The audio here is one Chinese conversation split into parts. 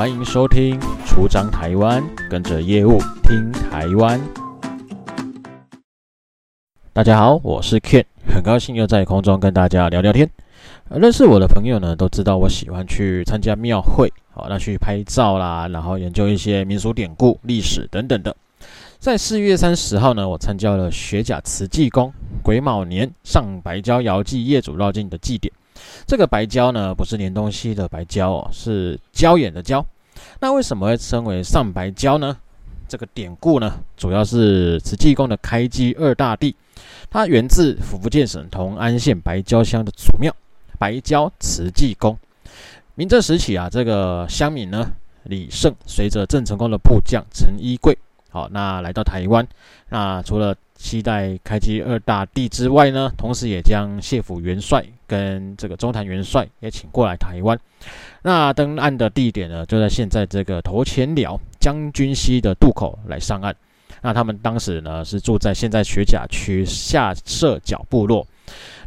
欢迎收听《出张台湾》，跟着业务听台湾。大家好，我是 Ken，很高兴又在空中跟大家聊聊天。认识我的朋友呢，都知道我喜欢去参加庙会，好，那去拍照啦，然后研究一些民俗典故、历史等等的。在四月三十号呢，我参加了学甲慈济宫癸卯年上白礁遥祭业主绕境的祭典。这个白礁呢，不是连东西的白礁哦，是礁岩的礁。那为什么会称为上白礁呢？这个典故呢，主要是慈济宫的开基二大帝，它源自福建省同安县白礁乡的祖庙白礁慈济宫。明正时期啊，这个乡民呢李胜随着郑成功的部将陈一贵，好，那来到台湾，那除了期待开基二大帝之外呢，同时也将谢府元帅跟这个中坛元帅也请过来台湾。那登岸的地点呢，就在现在这个头前寮将军溪的渡口来上岸。那他们当时呢是住在现在学甲区下社角部落。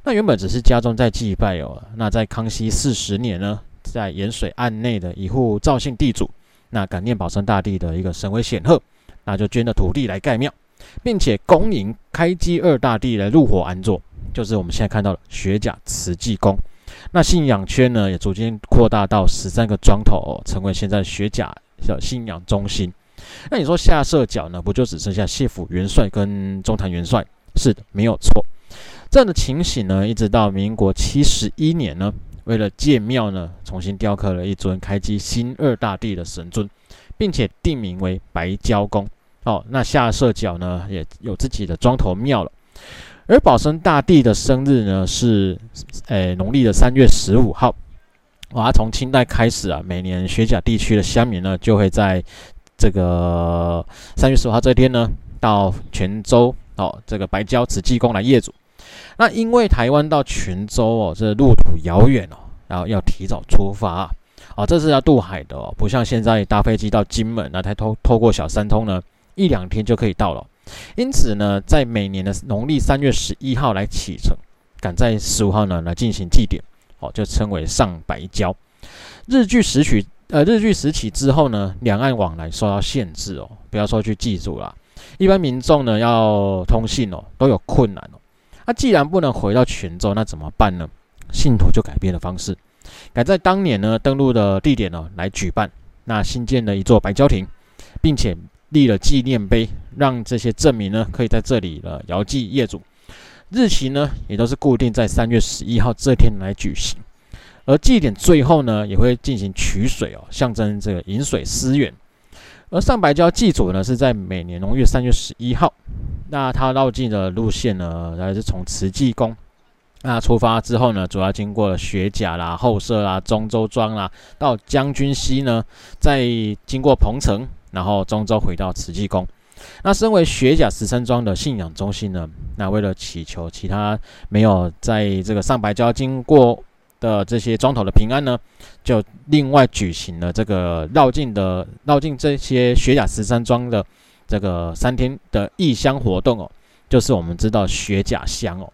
那原本只是家中在祭拜哦。那在康熙四十年呢，在盐水岸内的一户赵姓地主，那感念保生大帝的一个神威显赫，那就捐了土地来盖庙。并且恭迎开基二大帝来入伙安坐，就是我们现在看到的学甲慈济宫。那信仰圈呢，也逐渐扩大到十三个庄头，成为现在学甲的信仰中心。那你说下社角呢，不就只剩下谢府元帅跟中坛元帅？是的，没有错。这样的情形呢，一直到民国七十一年呢，为了建庙呢，重新雕刻了一尊开基新二大帝的神尊，并且定名为白礁宫。哦，那下社角呢，也有自己的庄头庙了。而保生大帝的生日呢，是诶农历的三月十五号。哇，从清代开始啊，每年学甲地区的乡民呢，就会在这个三月十五号这天呢，到泉州哦，这个白礁慈济宫来谒祖。那因为台湾到泉州哦，这路途遥远哦，然后要提早出发啊，哦，这是要渡海的哦，不像现在搭飞机到金门，那才透透过小三通呢。一两天就可以到了，因此呢，在每年的农历三月十一号来启程，赶在十五号呢来进行祭典，哦，就称为上白礁。日据时取，呃，日据时起之后呢，两岸往来受到限制哦，不要说去祭祖啦，一般民众呢要通信哦都有困难哦。那、既然不能回到泉州，那怎么办呢？信徒就改变了方式，改在当年呢登陆的地点呢来举办，那新建了一座白礁亭，并且。立了纪念碑，让这些证明呢可以在这里了遥祭业主。日期呢也都是固定在三月十一号这天来举行。而祭典最后呢也会进行取水哦，象征这个饮水思源。而上白礁祭祖呢是在每年农历三月十一号。那他绕境的路线呢，还是从慈济宫那出发之后呢，主要经过了学甲啦、后社啦、中州庄啦，到将军溪呢，再经过彭城。然后中州回到慈济宫，那身为雪甲十三庄的信仰中心呢，那为了祈求其他没有在这个上白礁经过的这些庄头的平安呢，就另外举行了这个绕境的绕境这些雪甲十三庄的这个三天的义香活动哦，就是我们知道雪甲香哦。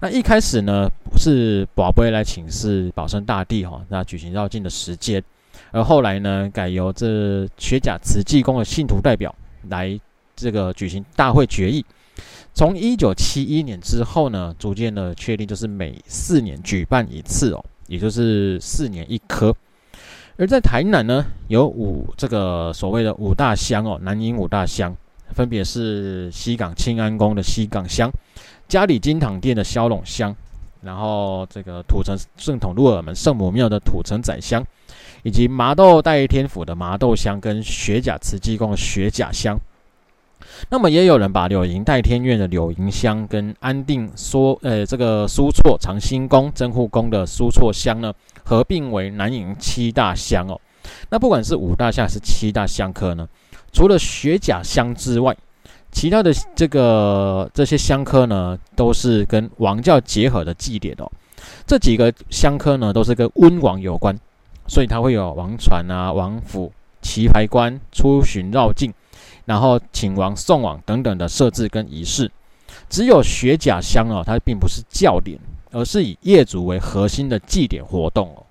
那一开始呢是宝贝来请示保生大帝哈、哦，那举行绕境的时间。而后来呢，改由这学甲慈济宫的信徒代表来这个举行大会决议。从一九七一年之后呢，逐渐的确定就是每四年举办一次哦，也就是四年一科。而在台南呢，有五这个所谓的五大乡哦，南引五大乡，分别是西港清安宫的西港乡、嘉里金堂殿的萧陇乡，然后这个土城圣统鹿耳门圣母庙的土城仔乡。以及麻豆代天府的麻豆香跟雪甲慈济宫的雪甲香，那么也有人把柳营代天院的柳营香跟安定说呃这个苏措长兴宫真护宫的苏措香呢合并为南营七大香哦。那不管是五大香还是七大香科呢，除了雪甲香之外，其他的这个这些香科呢都是跟王教结合的祭典哦。这几个香科呢都是跟温王有关。所以它会有王船啊、王府、棋牌官出巡绕境，然后请王送往等等的设置跟仪式。只有学甲乡哦，它并不是教典，而是以业主为核心的祭典活动哦。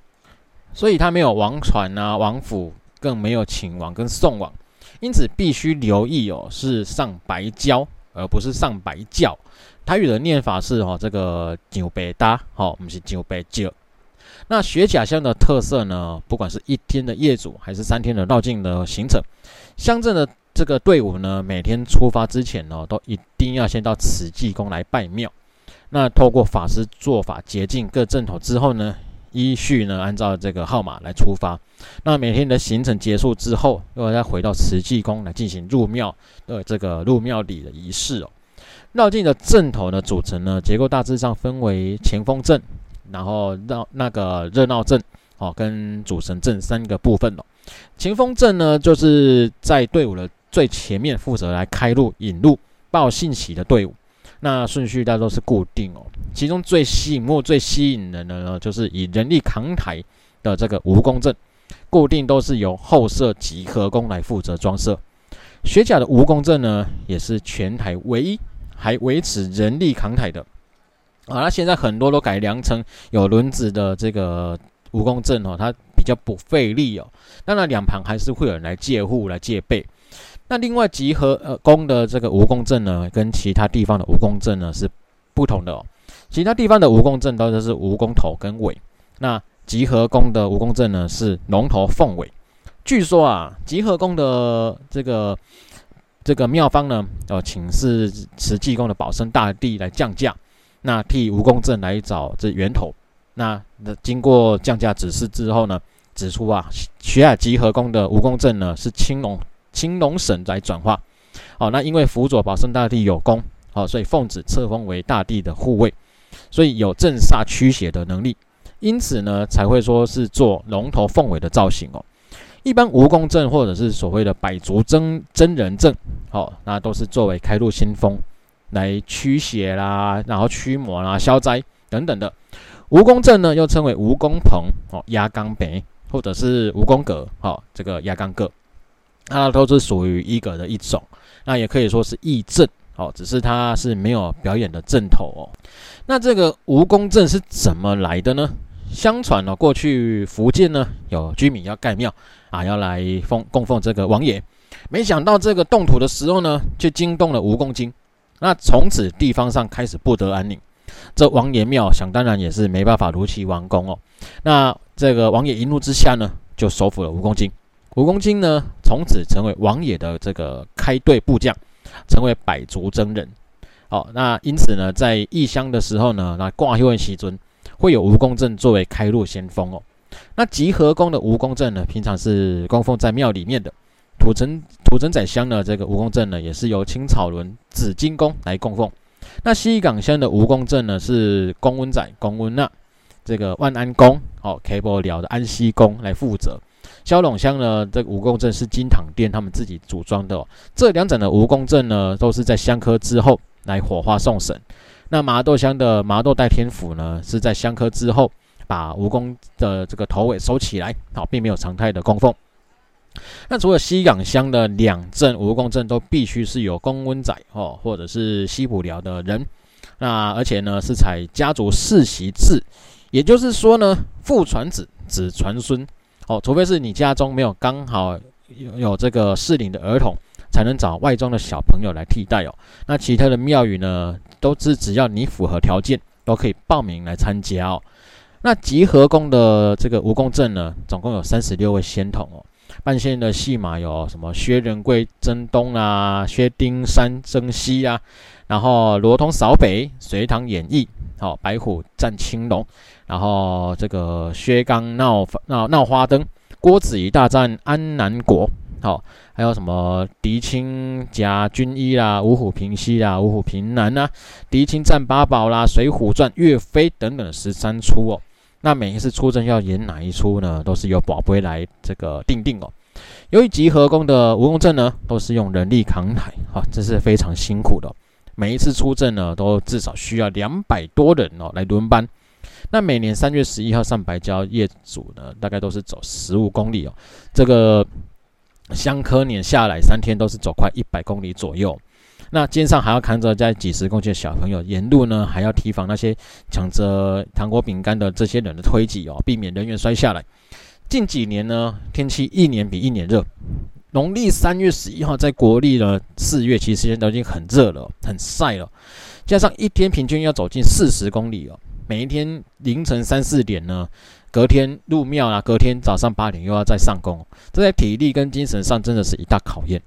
所以它没有王船啊、王府更没有请王跟送王，因此必须留意哦，是上白轿而不是上白轿。台语的念法是哦，这个上白搭，好，不是上白轿。那雪甲乡的特色呢，不管是一天的业主还是三天的绕境的行程，乡镇的这个队伍呢，每天出发之前呢，都一定要先到慈济宫来拜庙。那透过法师做法洁净各阵头之后呢，依序呢按照这个号码来出发。那每天的行程结束之后，又要再回到慈济宫来进行入庙的这个入庙礼的仪式哦。绕境的阵头的组成呢，结构大致上分为前锋阵，然后绕那个热闹阵哦，跟主神阵三个部分哦。前锋阵呢，就是在队伍的最前面负责来开路引路报信息的队伍。那顺序大都是固定哦，其中最吸引目、最吸引人的呢，就是以人力扛台的这个蜈蚣阵，固定都是由后设集合工来负责装设。学甲的蜈蚣阵呢，也是全台唯一还维持人力扛台的。啊，那现在很多都改良成有轮子的这个蜈蚣阵哦，它比较不费力哦。当然，两旁还是会有人来戒护、来戒备。那另外集合呃宫的这个蜈蚣阵呢，跟其他地方的蜈蚣阵呢是不同的哦。其他地方的蜈蚣阵都是蜈蚣头跟尾，那集合宫的蜈蚣阵呢是龙头凤尾。据说啊，集合宫的这个这个庙方呢，呃，请示慈济宫的保生大帝来降价，那替蜈蚣阵来找这源头。那那经过降价指示之后呢，指出啊，学甲集合宫的蜈蚣阵呢是青龙。青龙神来转化，好，那因为辅佐保生大帝有功，好，所以奉旨册封为大帝的护卫，所以有镇煞驱邪的能力，因此呢才会说是做龙头凤尾的造型哦。一般蜈蚣阵或者是所谓的百足真真人阵，哦，那都是作为开路先锋来驱邪啦，然后驱魔啦、消灾等等的。蜈蚣阵呢又称为蜈蚣棚哦、压缸北或者是蜈蚣阁，哦，这个压缸阁。它都是属于一个的一种，那也可以说是义阵哦，只是它是没有表演的阵头哦。那这个蜈蚣阵是怎么来的呢？相传呢、哦，过去福建呢有居民要盖庙啊，要来奉供奉这个王爷，没想到这个动土的时候呢，却惊动了蜈蚣精，那从此地方上开始不得安宁，这王爷庙想当然也是没办法如期完工哦。那这个王爷一怒之下呢，就收服了蜈蚣精。蜈蚣精呢，从此成为王爷的这个开队部将，成为百足真人。好，那因此呢，在异乡的时候呢，那挂休的时阵会有蜈蚣阵作为开路先锋哦。那集合宫的蜈蚣阵呢，平常是供奉在庙里面的。土城土城仔乡的这个蜈蚣阵呢，也是由青草仑紫金宫来供奉。那西港乡的蜈蚣阵呢，是公温仔公温那这个万安宫哦，K 波寮的安西宫来负责。蛟龙乡呢，这个蜈蚣阵是金堂殿他们自己组装的哦。这两盏的蜈蚣阵呢，都是在香科之后来火化送神。那麻豆乡的麻豆代天府呢，是在香科之后把蜈蚣的这个头尾收起来，好，并没有常态的供奉。那除了西港乡的两镇蜈蚣镇都必须是有公温仔哦，或者是西埔寮的人。那而且呢，是采家族世袭制，也就是说呢，父传子，子传孙。哦，除非是你家中没有刚好有有这个适龄的儿童，才能找外庄的小朋友来替代哦。那其他的庙宇呢，都是只要你符合条件，都可以报名来参加哦。那集合宫的这个蜈蚣镇呢，总共有三十六位仙童哦。半仙的戏码有什么薛仁贵征东啊，薛丁山征西啊，然后罗通扫北，隋唐演义，好、哦，白虎战青龙。然后这个薛刚闹闹闹花灯，郭子仪大战安南国，好、哦，还有什么狄青夹军医啦，五虎平西啦，五虎平南呐，狄青战八宝啦，水浒传、岳飞等等十三出哦。那每一次出阵要演哪一出呢？都是由宝贝来这个定定哦。由于集合宫的蜈蚣阵呢，都是用人力扛台，哈、哦，这是非常辛苦的。每一次出阵呢，都至少需要两百多人哦来轮班。那每年三月十一号上白轿夜祖呢，大概都是走十五公里哦。这个香科年下来三天都是走快一百公里左右。那肩上还要扛着在几十公斤的小朋友，沿路呢还要提防那些抢着糖果饼干的这些人的推挤哦，避免人员摔下来。近几年呢，天气一年比一年热。农历三月十一号，在国历的四月，其实现在都已经很热了，很晒了。加上一天平均要走近四十公里哦，每一天凌晨三四点呢，隔天入庙啊，隔天早上八点又要再上工，这在体力跟精神上真的是一大考验。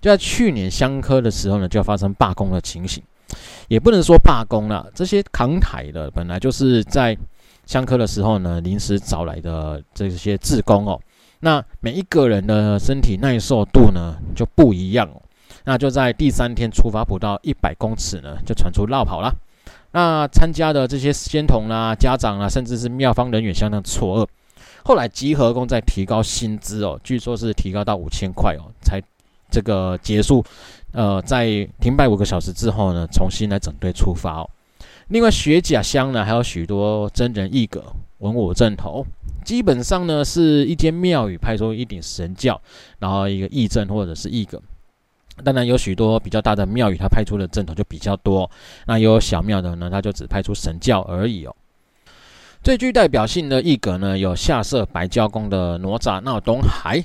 就在去年香科的时候呢，就要发生罢工的情形，也不能说罢工了，这些扛台的本来就是在香科的时候呢，临时找来的这些志工哦，那每一个人的身体耐受度呢就不一样，那就在第三天出发不到一百公尺呢，就传出绕跑了。那参加的这些仙童啦、家长啊，甚至是庙方人员相当错愕。后来集合工再提高薪资哦，据说是提高到五千块哦，才。这个结束，呃，在停摆五个小时之后呢，重新来整队出发哦。另外，雪甲乡呢还有许多真人艺阁、文武阵头，基本上呢是一间庙宇派出一顶神轿，然后一个义阵或者是艺阁。当然，有许多比较大的庙宇，它派出的阵头就比较多。那有小庙的呢，它就只派出神轿而已哦。最具代表性的艺阁呢，有下设白教宫的哪吒闹东海、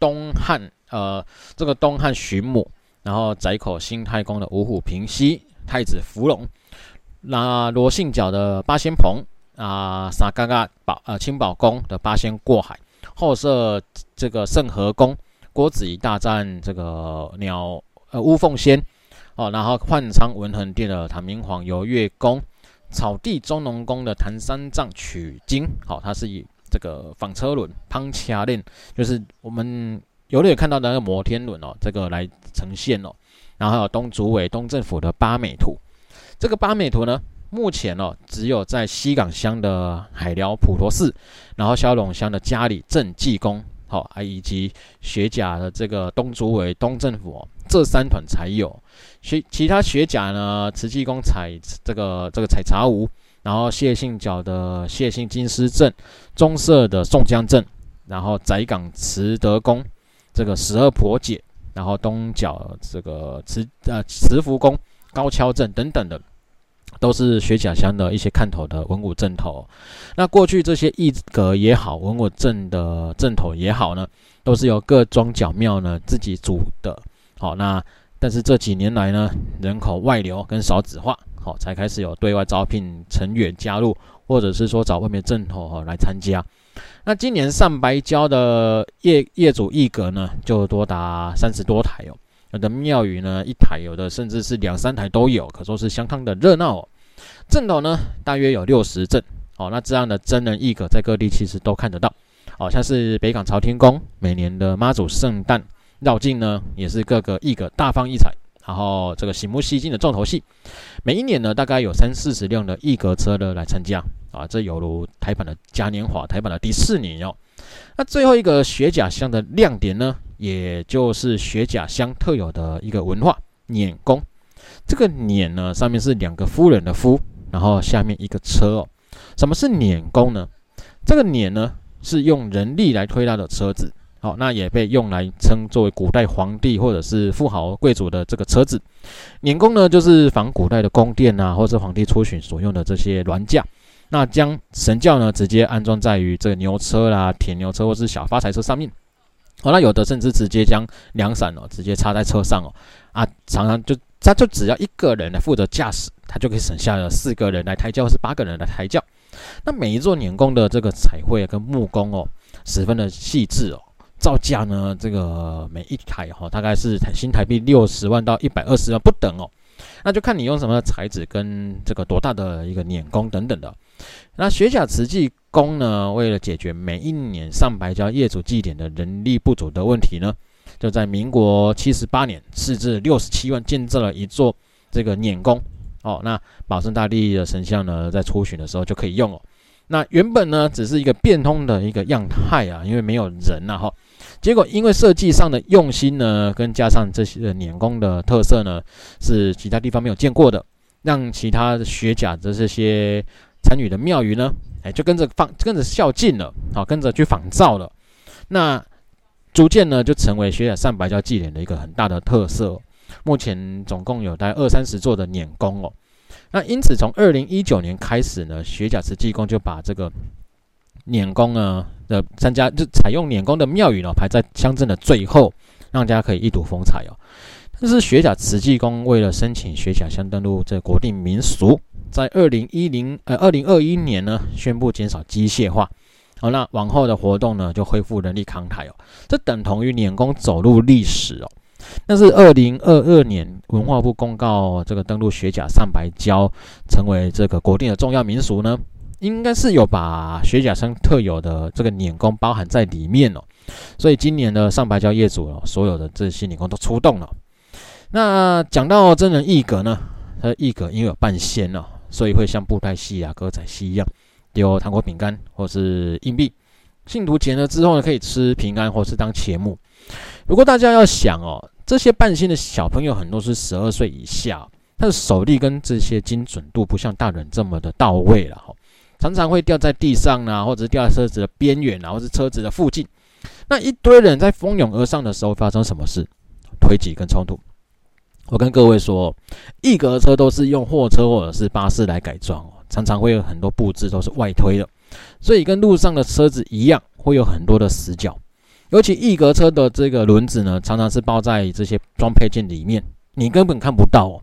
东汉。呃，这个东汉寻母，然后窄口新太公的五虎平西太子伏龙，那罗姓角的八仙棚啊，沙嘎嘎宝呃清宝宫的八仙过海，后设这个圣和宫郭子仪大战这个鸟呃乌凤仙哦，然后幻昌文衡殿的唐明皇游月宫，草地中农宫的唐三藏取经，好、哦，它是以这个纺车轮抛掐链，就是我们。有的有看到那个摩天轮哦，这个来呈现哦，然后还有东主委东政府的八美图，这个八美图呢，目前哦只有在西港乡的海寮普陀寺，然后萧陇乡的嘉里镇济宫，好啊，以及学甲的这个东主委东政府哦，这三团才有，其其他学甲呢，慈济宫采这个这个采茶屋，然后谢姓角的谢姓金狮镇，中社的宋江镇，然后窄港慈德宫。这个十二婆姐，然后东角这个慈呃慈福宫、高跷镇等等的，都是学甲乡的一些看头的文武镇头。那过去这些艺阁也好，文武镇的镇头也好呢，都是由各庄角庙呢自己组的。好，那但是这几年来呢，人口外流跟少子化，好才开始有对外招聘成员加入，或者是说找外面镇头哈来参加。那今年上白礁的业业主艺阁呢，就多达三十多台哦。有的庙宇呢，一台，有的甚至是两三台都有，可说是相当的热闹哦。阵头呢，大约有六十阵哦。那这样的真人艺阁在各地其实都看得到哦，像是北港朝天宫每年的妈祖圣诞绕境呢，也是各个艺阁大放异彩。然后这个醒目吸睛的重头戏，每一年呢，大概有三四十辆的艺阁车的来参加。啊，这犹如台版的嘉年华，台版的迪士尼哦。那最后一个雪甲乡的亮点呢，也就是雪甲乡特有的一个文化——輦宫。这个輦呢，上面是两个夫人的夫，然后下面一个车哦。什么是輦宫呢？这个輦呢，是用人力来推拉的车子。好，那也被用来称作为古代皇帝或者是富豪贵族的这个车子。輦宫呢，就是仿古代的宫殿啊，或是皇帝出巡所用的这些銮驾。那将神轿呢，直接安装在于这个牛车啦、铁牛车或是小发财车上面。好，那有的甚至直接将凉伞哦，直接插在车上哦。啊，常常就他就只要一个人来负责驾驶，他就可以省下了四个人来抬轿或是八个人来抬轿。那每一座輦宫的这个彩绘跟木工哦，十分的细致哦。造价呢，这个每一台哈、哦，大概是新台币六十万到一百二十万不等哦。那就看你用什么材质跟这个多大的一个碾工等等的。那学甲慈济宫呢，为了解决每一年上白礁业主祭典的人力不足的问题呢，就在民国七十八年斥资六十七万建造了一座这个碾宫哦。那保生大帝的神像呢，在出巡的时候就可以用哦。那原本呢，只是一个变通的一个样态啊，因为没有人呐哈。结果因为设计上的用心呢，跟加上这些碾宫的特色呢，是其他地方没有见过的，让其他的学甲的这些参与的庙宇呢，哎，就跟着仿跟着孝敬了，好，跟着去仿造了。那逐渐呢，就成为学甲上白礁祭典的一个很大的特色。目前总共有大概二三十座的碾宫哦。那因此从二零一九年开始呢，学甲慈济宫就把这个碾工呢的参加，就采用碾工的庙宇呢排在乡镇的最后，让大家可以一睹风采哦。但是学甲慈济宫为了申请学甲乡登录这国定民俗，在二零一零呃二零二一年呢宣布减少机械化。好，那往后的活动呢，就恢复人力扛台哦，这等同于碾工走入历史哦。但是二零二二年文化部公告这个登陆雪甲上白礁成为这个国定的重要民俗呢，应该是有把雪甲乡特有的这个碾工包含在里面哦。所以今年的上白礁业主哦，所有的这些碾工都出动了。那讲到真人艺阁呢，他的艺阁因为有半仙哦，所以会像布袋戏啊、歌仔戏一样。丢糖果、饼干或是硬币，信徒捡了之后呢，可以吃平安或是当钱目。不过大家要想哦，这些半仙的小朋友很多是十二岁以下，他的手力跟这些精准度不像大人这么的到位了哈，常常会掉在地上啊，或者是掉在车子的边缘啊，或是车子的附近。那一堆人在蜂拥而上的时候，发生什么事？推挤跟冲突。我跟各位说，艺阁车都是用货车或者是巴士来改装哦。常常会有很多布置都是外推的，所以跟路上的车子一样，会有很多的死角。尤其一格车的这个轮子呢，常常是包在这些装配件里面，你根本看不到哦。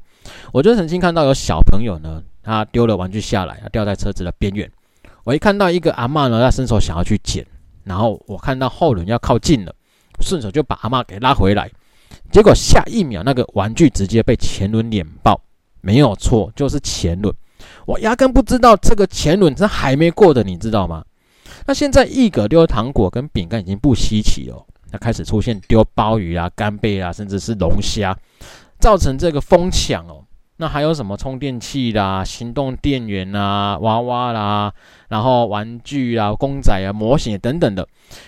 我就曾经看到有小朋友呢，他丢了玩具下来，掉在车子的边缘。我一看到一个阿嬷呢，他伸手想要去捡，然后我看到后轮要靠近了，顺手就把阿嬷给拉回来。结果下一秒，那个玩具直接被前轮碾爆，没有错，就是前轮。我压根不知道这个前轮是还没过的，你知道吗？那现在一格丢糖果跟饼干已经不稀奇哦，那开始出现丢鲍鱼啊、干贝啊，甚至是龙虾，造成这个疯抢哦。那还有什么充电器啦、行动电源啦、娃娃啦，然后玩具啊、公仔啊、模型等等的，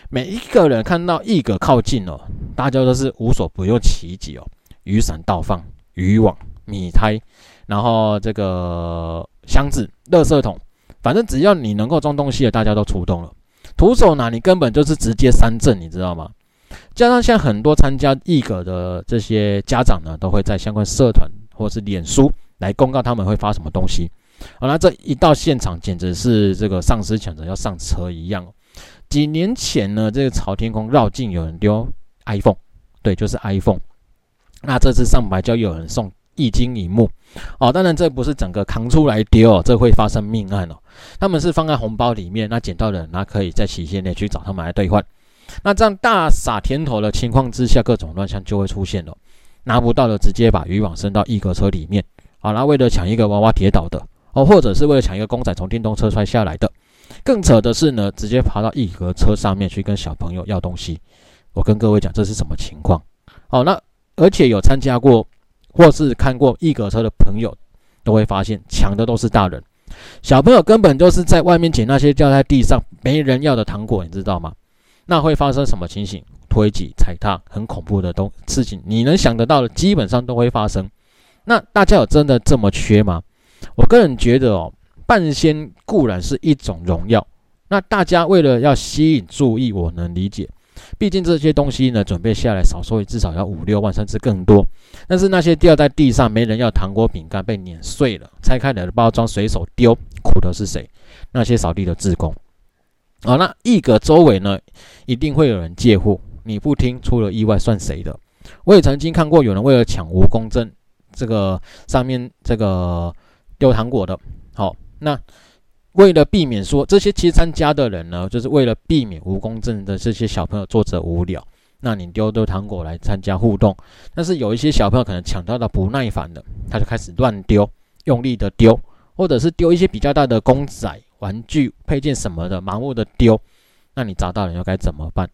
每一个人看到艺阁靠近哦，大家都是无所不用其极哦，雨伞倒放、渔网、米胎。然后这个箱子、垃圾桶，反正只要你能够装东西的，大家都出动了。徒手拿，你根本就是直接三振，你知道吗？加上像很多参加艺阁的这些家长呢，都会在相关社团或是脸书来公告他们会发什么东西。好，那这一到现场，简直是这个丧尸抢着要上车一样。几年前呢，这个朝天宫绕境有人丢 iPhone，对，就是 iPhone。那这次上白礁有人送。一金一幕，哦，当然这不是整个扛出来丢哦，这会发生命案哦。他们是放在红包里面，那捡到的人那可以在期限内去找他们来兑换。那这样大撒甜头的情况之下，各种乱象就会出现了。拿不到的直接把渔网伸到一格车里面，好，那为了抢一个娃娃跌倒的哦，或者是为了抢一个公仔从电动车摔下来的。更扯的是呢，直接爬到一格车上面去跟小朋友要东西。我跟各位讲，这是什么情况？好，那而且有参加过。或是看过一格车的朋友，都会发现抢的都是大人，小朋友根本就是在外面捡那些掉在地上没人要的糖果，你知道吗？那会发生什么情形？推挤、踩踏，很恐怖的东事情，你能想得到的，基本上都会发生。那大家有真的这么缺吗？我个人觉得哦，半仙固然是一种荣耀，那大家为了要吸引注意，我能理解。毕竟这些东西呢，准备下来少说也至少要五六万甚至更多。但是那些掉在地上没人要糖果饼干被碾碎了，拆开来的包装随手丢，苦的是谁？那些扫地的志工。好，那一阁周围呢，一定会有人借货。你不听，出了意外算谁的？我也曾经看过有人为了抢蜈蚣证，这个上面这个丢糖果的。好，那。为了避免说这些其实参加的人呢，就是为了避免蜈蚣证的这些小朋友坐着无聊，那你丢丢糖果来参加互动。但是有一些小朋友可能抢到的不耐烦的，他就开始乱丢，用力的丢，或者是丢一些比较大的公仔、玩具、配件什么的，盲目的丢。那你砸到人又该怎么办？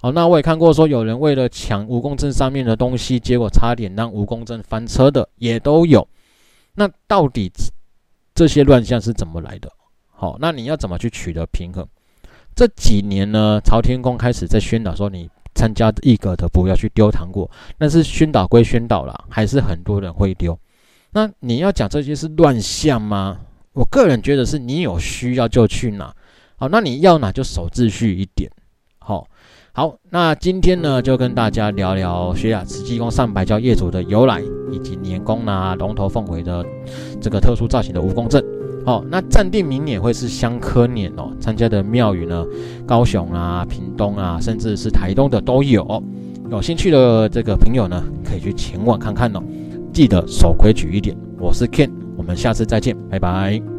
好，那我也看过说有人为了抢蜈蚣阵上面的东西，结果差点让蜈蚣阵翻车的也都有。那到底这些乱象是怎么来的？好，那你要怎么去取得平衡？这几年呢，朝天宫开始在宣导说，你参加艺阁的不要去丢糖果。但是宣导归宣导了，还是很多人会丢。那你要讲这些是乱象吗？我个人觉得是你有需要就去拿。好，那你要拿就守秩序一点。好，那今天呢就跟大家聊聊学甲慈济宫上白礁业主的由来，以及年宫啊龙头凤尾的这个特殊造型的蜈蚣阵。哦，那暂定明年会是香科年哦，参加的庙宇呢，高雄啊、屏东啊，甚至是台东的都有。有兴趣的这个朋友呢，可以去前往看看哦。记得守规矩一点。我是 Ken，我们下次再见，拜拜。